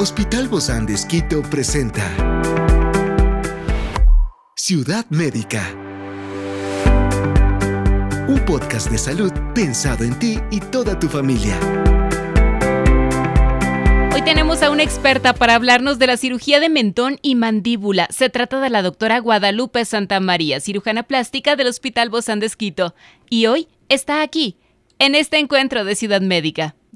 Hospital Bozán de Esquito presenta Ciudad Médica. Un podcast de salud pensado en ti y toda tu familia. Hoy tenemos a una experta para hablarnos de la cirugía de mentón y mandíbula. Se trata de la doctora Guadalupe Santa María, cirujana plástica del Hospital Bozán de Esquito. Y hoy está aquí, en este encuentro de Ciudad Médica.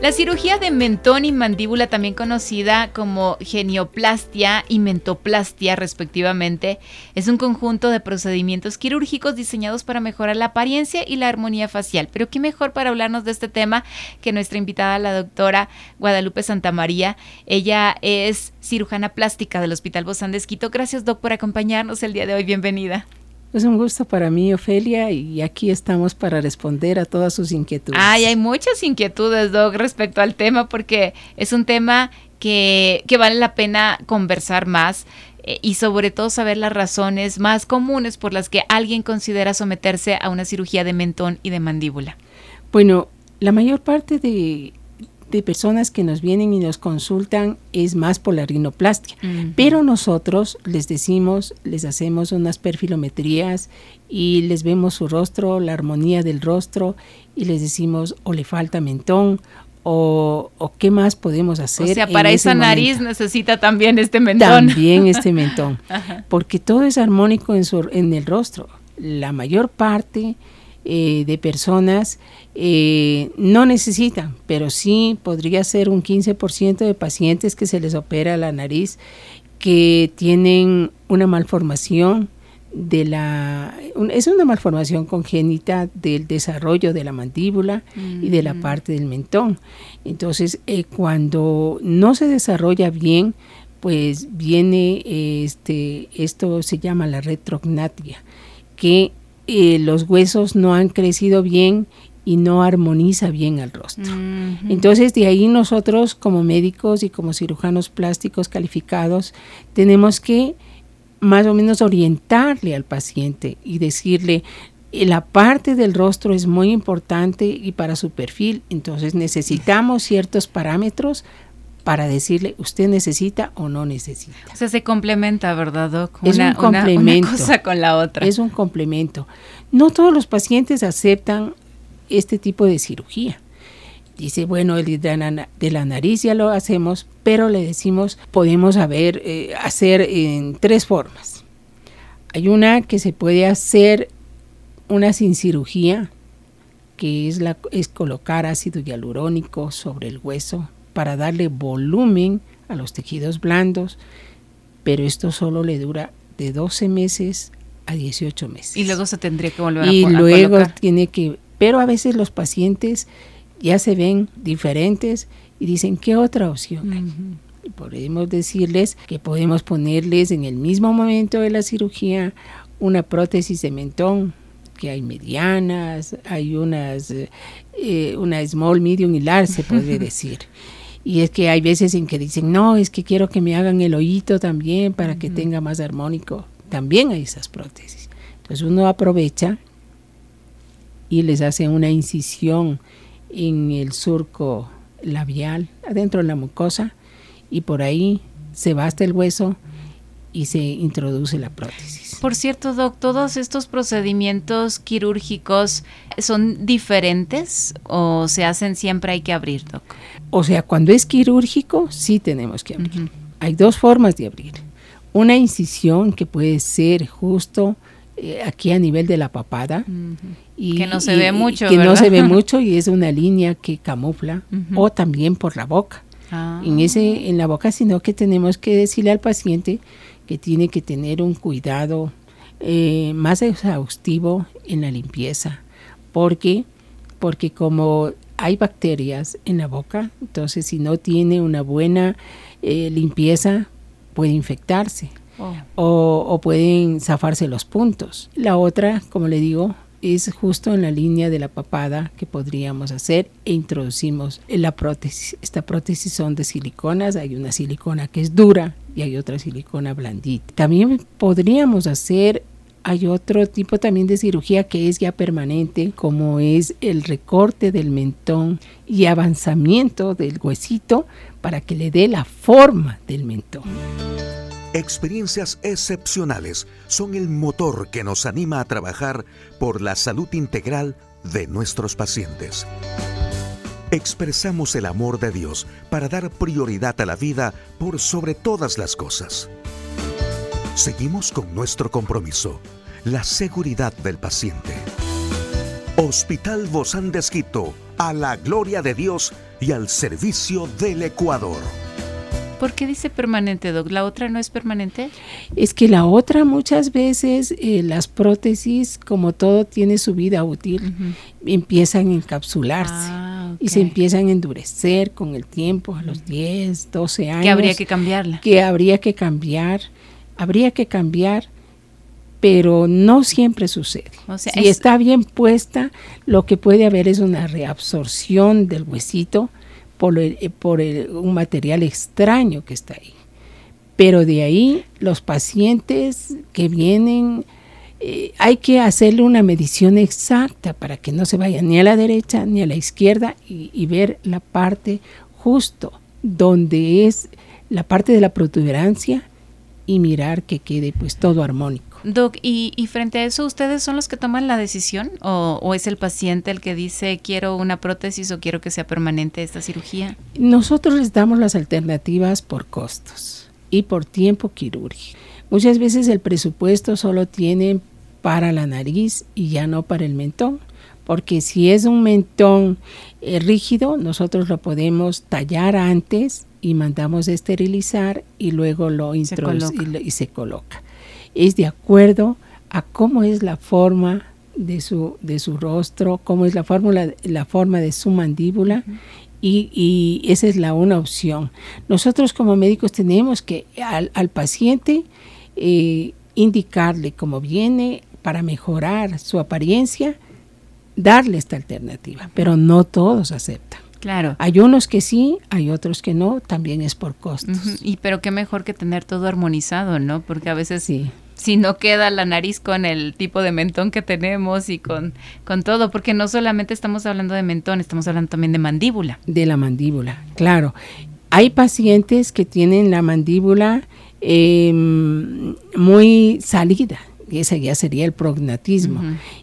La cirugía de mentón y mandíbula, también conocida como genioplastia y mentoplastia respectivamente, es un conjunto de procedimientos quirúrgicos diseñados para mejorar la apariencia y la armonía facial. Pero qué mejor para hablarnos de este tema que nuestra invitada, la doctora Guadalupe Santamaría. Ella es cirujana plástica del Hospital Bozán de Esquito. Gracias, doc, por acompañarnos el día de hoy. Bienvenida. Es un gusto para mí, Ofelia, y aquí estamos para responder a todas sus inquietudes. Ay, hay muchas inquietudes, Doc, respecto al tema, porque es un tema que, que vale la pena conversar más eh, y sobre todo saber las razones más comunes por las que alguien considera someterse a una cirugía de mentón y de mandíbula. Bueno, la mayor parte de de personas que nos vienen y nos consultan es más por la rinoplastia. Pero nosotros les decimos, les hacemos unas perfilometrías y les vemos su rostro, la armonía del rostro y les decimos o le falta mentón o, qué más podemos hacer. O sea, para esa nariz necesita también este mentón. También este mentón, porque todo es armónico en, su, en el rostro. La mayor parte eh, de personas eh, no necesitan, pero sí podría ser un 15% de pacientes que se les opera la nariz que tienen una malformación de la es una malformación congénita del desarrollo de la mandíbula y de la mm. parte del mentón. Entonces, eh, cuando no se desarrolla bien, pues viene este esto se llama la retrognatia, que eh, los huesos no han crecido bien y no armoniza bien el rostro. Entonces, de ahí nosotros como médicos y como cirujanos plásticos calificados tenemos que más o menos orientarle al paciente y decirle, eh, la parte del rostro es muy importante y para su perfil, entonces necesitamos ciertos parámetros para decirle usted necesita o no necesita. O sea, se complementa, ¿verdad, Doc? es un complemento. Una, cosa con la otra. Es un complemento. No todos los pacientes aceptan este tipo de cirugía. Dice, bueno, el de la nariz ya lo hacemos, pero le decimos, podemos haber, eh, hacer en tres formas. Hay una que se puede hacer una sin cirugía, que es, la, es colocar ácido hialurónico sobre el hueso para darle volumen a los tejidos blandos, pero esto solo le dura de 12 meses a 18 meses. Y luego se tendría que volver y a Y luego tiene que, pero a veces los pacientes ya se ven diferentes y dicen, ¿qué otra opción hay? podemos decirles que podemos ponerles en el mismo momento de la cirugía una prótesis de mentón, que hay medianas, hay unas, eh, una small, medium y large, se puede decir. Y es que hay veces en que dicen, no, es que quiero que me hagan el oído también para que tenga más armónico. También hay esas prótesis. Entonces uno aprovecha y les hace una incisión en el surco labial, adentro de la mucosa, y por ahí se basta el hueso y se introduce la prótesis. Por cierto, Doc, ¿todos estos procedimientos quirúrgicos son diferentes o se hacen siempre hay que abrir, Doc? O sea, cuando es quirúrgico, sí tenemos que abrir. Hay dos formas de abrir. Una incisión que puede ser justo eh, aquí a nivel de la papada. y, que no se ve mucho. Que no se ve mucho y es una línea que camufla. O también por la boca. Ah. En, ese, en la boca, sino que tenemos que decirle al paciente que tiene que tener un cuidado eh, más exhaustivo en la limpieza. porque Porque como hay bacterias en la boca, entonces si no tiene una buena eh, limpieza puede infectarse oh. o, pueden zafarse los puntos. La otra, como le digo, es justo en la línea de la papada que podríamos hacer e introducimos la prótesis. Esta prótesis son de siliconas, hay una silicona que es dura y hay otra silicona blandita. También podríamos hacer hay otro tipo también de cirugía que es ya permanente, como es el recorte del mentón y avanzamiento del huesito para que le dé la forma del mentón. Experiencias excepcionales son el motor que nos anima a trabajar por la salud integral de nuestros pacientes. Expresamos el amor de Dios para dar prioridad a la vida por sobre todas las cosas. Seguimos con nuestro compromiso, la seguridad del paciente. Hospital Bozán de a la gloria de Dios y al servicio del Ecuador. ¿Por qué dice permanente, Doc? ¿La otra no es permanente? Es que la otra muchas veces eh, las prótesis, como todo tiene su vida útil, empiezan a encapsularse. Ah, y se empiezan a endurecer con el tiempo, a los 10, 12 años. Que habría que cambiarla. Que habría que cambiar. Habría que cambiar pero no siempre sucede. si está bien puesta, lo que puede haber es una reabsorción del huesito por, eh, por un material extraño que está ahí. Pero de ahí los pacientes que vienen, eh, hay que hacerle una medición exacta para que no se vaya ni a la derecha ni a la izquierda y, ver la parte justo donde es la parte de la protuberancia y mirar que quede pues todo armónico. Doc, ¿y, frente a eso ustedes son los que toman la decisión o, es el paciente el que dice quiero una prótesis o quiero que sea permanente esta cirugía? Nosotros les damos las alternativas por costos y por tiempo quirúrgico. Muchas veces el presupuesto solo tiene para la nariz y ya no para el mentón, porque si es un mentón eh, rígido, nosotros lo podemos tallar antes y mandamos esterilizar y luego lo introducimos y se coloca es de acuerdo a cómo es la forma de su, de su rostro, cómo es la, fórmula, la forma de su mandíbula. y, esa es la una opción. Nosotros como médicos tenemos que al, paciente eh, indicarle cómo viene para mejorar su apariencia, darle esta alternativa, pero no todos aceptan. Claro. Hay unos que sí, hay otros que no, también es por costos. Y pero qué mejor que tener todo armonizado, ¿no? Porque a veces sí. si no queda la nariz con el tipo de mentón que tenemos y con, con todo, porque no solamente estamos hablando de mentón, estamos hablando también de mandíbula. De la mandíbula, claro. Hay pacientes que tienen la mandíbula em, muy salida, y ese ya sería el prognatismo.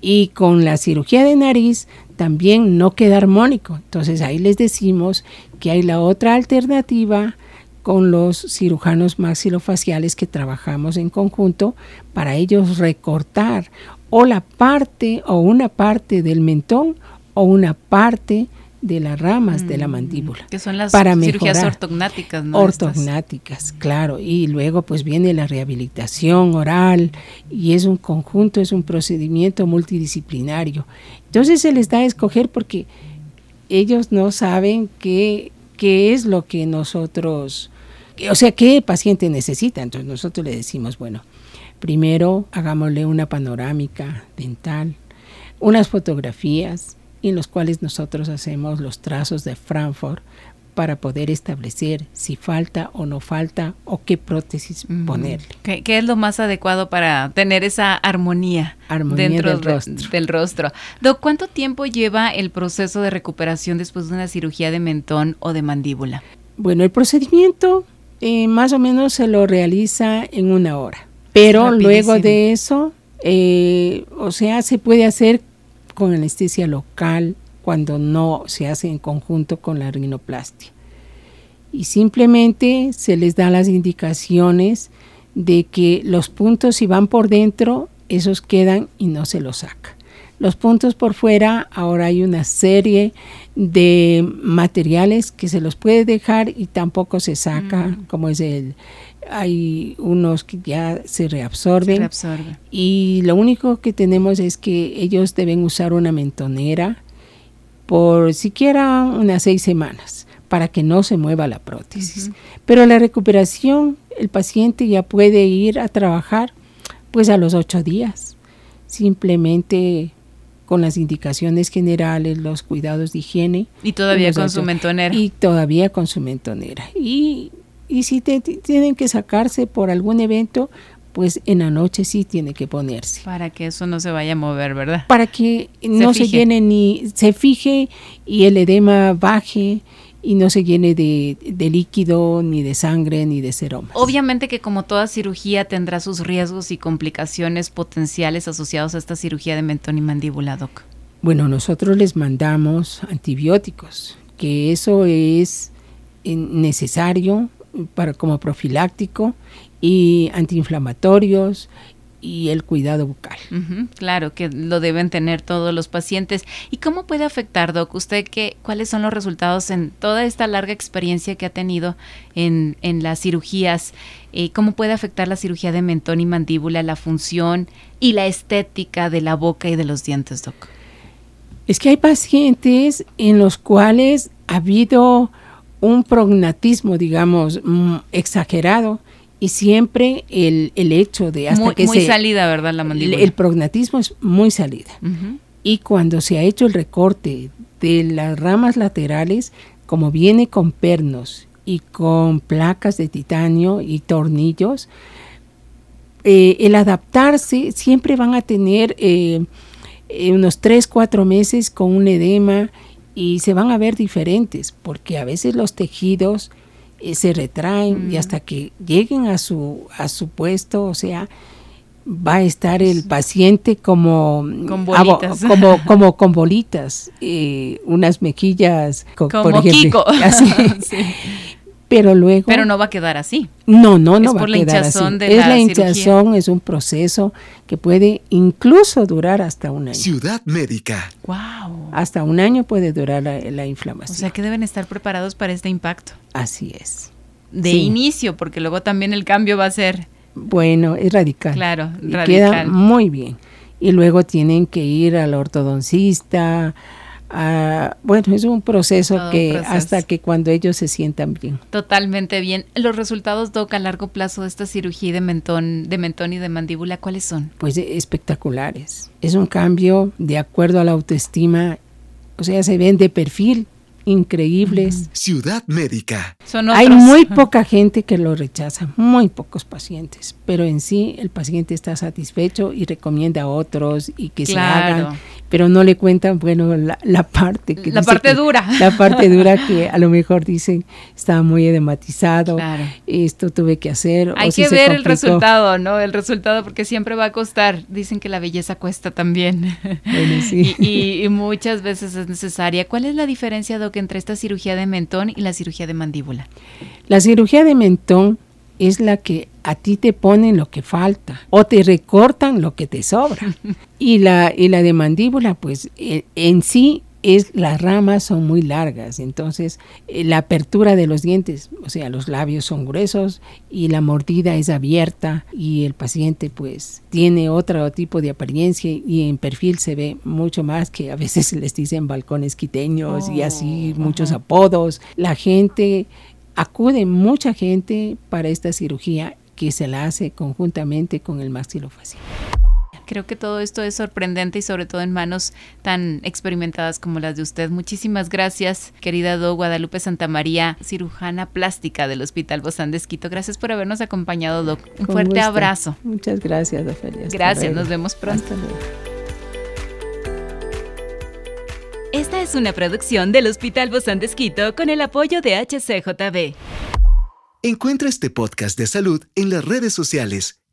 Y con la cirugía de nariz también no queda armónico. Entonces ahí les decimos que hay la otra alternativa con los cirujanos maxilofaciales que trabajamos en conjunto para ellos recortar o la parte o una parte del mentón o una parte de las ramas de la mm, mandíbula. Que son las cirugías ortognáticas, ¿no? Ortognáticas, claro. Y luego pues viene la rehabilitación oral y es un conjunto, es un procedimiento multidisciplinario. Entonces se les da a escoger porque ellos no saben qué, qué es lo que nosotros, o sea, qué paciente necesita. Entonces nosotros le decimos, bueno, primero hagámosle una panorámica dental, unas fotografías, en los cuales nosotros hacemos los trazos de Frankfurt para poder establecer si falta o no falta o qué prótesis ponerle. ¿Qué, es lo más adecuado para tener esa armonía, dentro del, rostro. del rostro? ¿cuánto tiempo lleva el proceso de recuperación después de una cirugía de mentón o de mandíbula? Bueno, el procedimiento eh, más o menos se lo realiza en una hora, pero luego de eso, eh, o sea, se puede hacer con anestesia local cuando no se hace en conjunto con la rinoplastia. Y simplemente se les da las indicaciones de que los puntos si van por dentro, esos quedan y no se los saca. Los puntos por fuera, ahora hay una serie de materiales que se los puede dejar y tampoco se saca, mm. como es el, hay unos que ya se reabsorben, y lo único que tenemos es que ellos deben usar una mentonera por siquiera unas seis semanas para que no se mueva la prótesis. Pero la recuperación, el paciente ya puede ir a trabajar pues a los ocho días. Simplemente con las indicaciones generales, los cuidados de higiene. Y todavía con su mentonera. Y todavía con su mentonera. Y, y si tienen que sacarse por algún evento, pues en la noche sí tiene que ponerse. Para que eso no se vaya a mover, ¿verdad? Para que no se llene ni se fije y el edema baje y no se llene de, líquido, ni de sangre, ni de seromas. Obviamente que como toda cirugía tendrá sus riesgos y complicaciones potenciales asociados a esta cirugía de mentón y mandíbula, doc. Bueno, nosotros les mandamos antibióticos, que eso es necesario para como profiláctico y antiinflamatorios y el cuidado bucal. claro, que lo deben tener todos los pacientes. ¿Y cómo puede afectar, Doc? ¿Usted qué, cuáles son los resultados en toda esta larga experiencia que ha tenido en, en las cirugías? Eh, ¿Cómo puede afectar la cirugía de mentón y mandíbula, la función y la estética de la boca y de los dientes, Doc? Es que hay pacientes en los cuales ha habido un prognatismo, digamos, mm, exagerado y siempre el, el hecho de hasta que muy salida, ¿verdad? La mandíbula. El, prognatismo es muy salida. Y cuando se ha hecho el recorte de las ramas laterales, como viene con pernos y con placas de titanio y tornillos, eh, el adaptarse siempre van a tener eh, eh, unos 3, 4 meses con un edema y se van a ver diferentes, porque a veces los tejidos eh, se retraen y hasta que lleguen a su, a su puesto, o sea, va a estar el paciente como con bolitas, como, como con bolitas, eh, unas mejillas, como por ejemplo, Así. Pero luego. Pero no va a quedar así. No, no, no va a quedar así. es la, hinchazón, es un proceso que puede incluso durar hasta un año. Ciudad médica. Wow. Hasta un año puede durar la, inflamación. O sea que deben estar preparados para este impacto. Así es. De inicio, porque luego también el cambio va a ser. Bueno, es radical. Claro, radical. Queda muy bien. Y luego tienen que ir al ortodoncista, bueno, es un proceso que hasta que cuando ellos se sientan bien. Totalmente bien. Los resultados, Doc, a largo plazo de esta cirugía de mentón, de mentón y de mandíbula, ¿cuáles son? Pues espectaculares. Es un cambio de acuerdo a la autoestima, o sea, se ven de perfil increíbles. Ciudad médica. Hay muy poca gente que lo rechaza, muy pocos pacientes, pero en sí el paciente está satisfecho y recomienda a otros y que se hagan, pero no le cuentan, bueno, la, parte que... La parte dura. La parte dura que a lo mejor dicen estaba muy edematizado, esto tuve que hacer. Hay que ver el resultado, ¿no? El resultado porque siempre va a costar. Dicen que la belleza cuesta también. Bueno, sí. y, y, muchas veces es necesaria. ¿Cuál es la diferencia, Doc, entre esta cirugía de mentón y la cirugía de mandíbula? La cirugía de mentón es la que a ti te ponen lo que falta o te recortan lo que te sobra. y, la, y la de mandíbula, pues eh, en sí es las ramas son muy largas, entonces eh, la apertura de los dientes, o sea, los labios son gruesos y la mordida es abierta y el paciente pues tiene otro tipo de apariencia y en perfil se ve mucho más que a veces les dicen balcones quiteños y así oh, muchos apodos. La gente acude mucha gente para esta cirugía que se la hace conjuntamente con el maxilofacial. Creo que todo esto es sorprendente y sobre todo en manos tan experimentadas como las de usted. Muchísimas gracias, querida Do Guadalupe Santamaría, cirujana plástica del Hospital Bozán de Esquito. Gracias por habernos acompañado, Doc. Un fuerte abrazo. Muchas gracias, Ofelia. Gracias, nos vemos pronto. Esta es una producción del Hospital Bozán de Esquito con el apoyo de HCJB. Encuentra este podcast de salud en las redes sociales